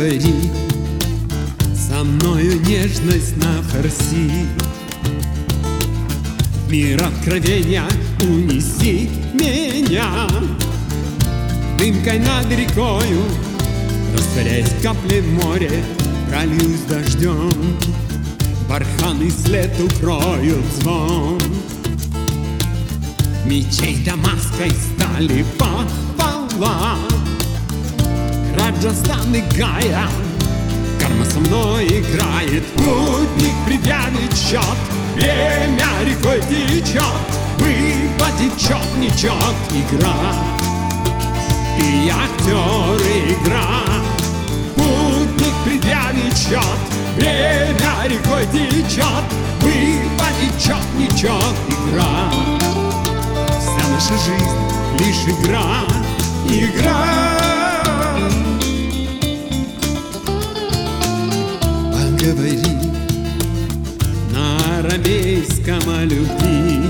говори. Со мною нежность на фарси. Мир откровения унеси меня. Дымкой над рекою Растворяясь капли в море Прольюсь дождем. Барханы след укроют звон. Мечей дамасской стали пополам Раджастан и Гая Карма со мной играет. Путник предъявит счет Время рекой течет Выпадет чет, не чет Игра. И актер игра. Путник предъявит счет Время рекой течет Выпадет чет, не чет Игра. Вся наша жизнь лишь игра. Игра на арамейском о любви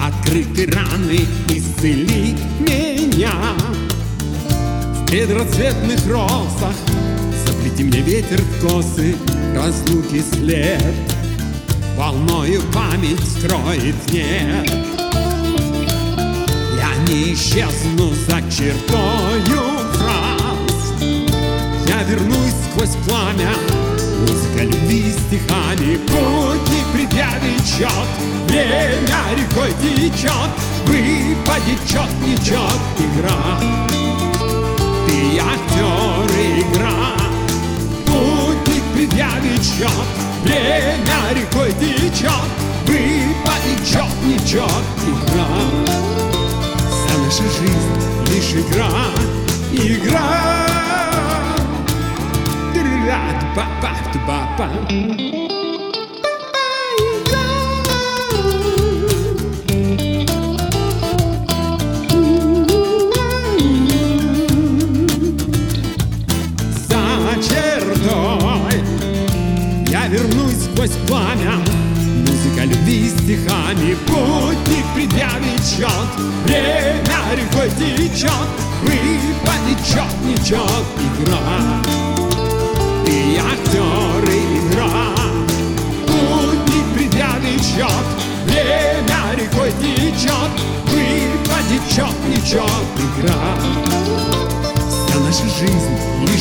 Открыты раны, исцели меня. В предрассветных росах Заплети мне ветер в косы Разлуки след. Волною память скроет нет Я не исчезну за чертою фраз. Я вернусь сквозь пламя Музыка любви стихами Путник предъявит счет Время рекой течет Выпадет чет, не чет Игра. Ты актер, игра. Путник предъявит счет Время рекой течет Выпадет чет, не чет Игра. Вся наша жизнь лишь игра Игра. Чертой Я вернусь сквозь пламя. Музыка любви стихами Путник предъявит счет Время рекой течет Выпадет чет, не чет Игра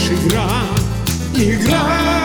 лишь игра, игра.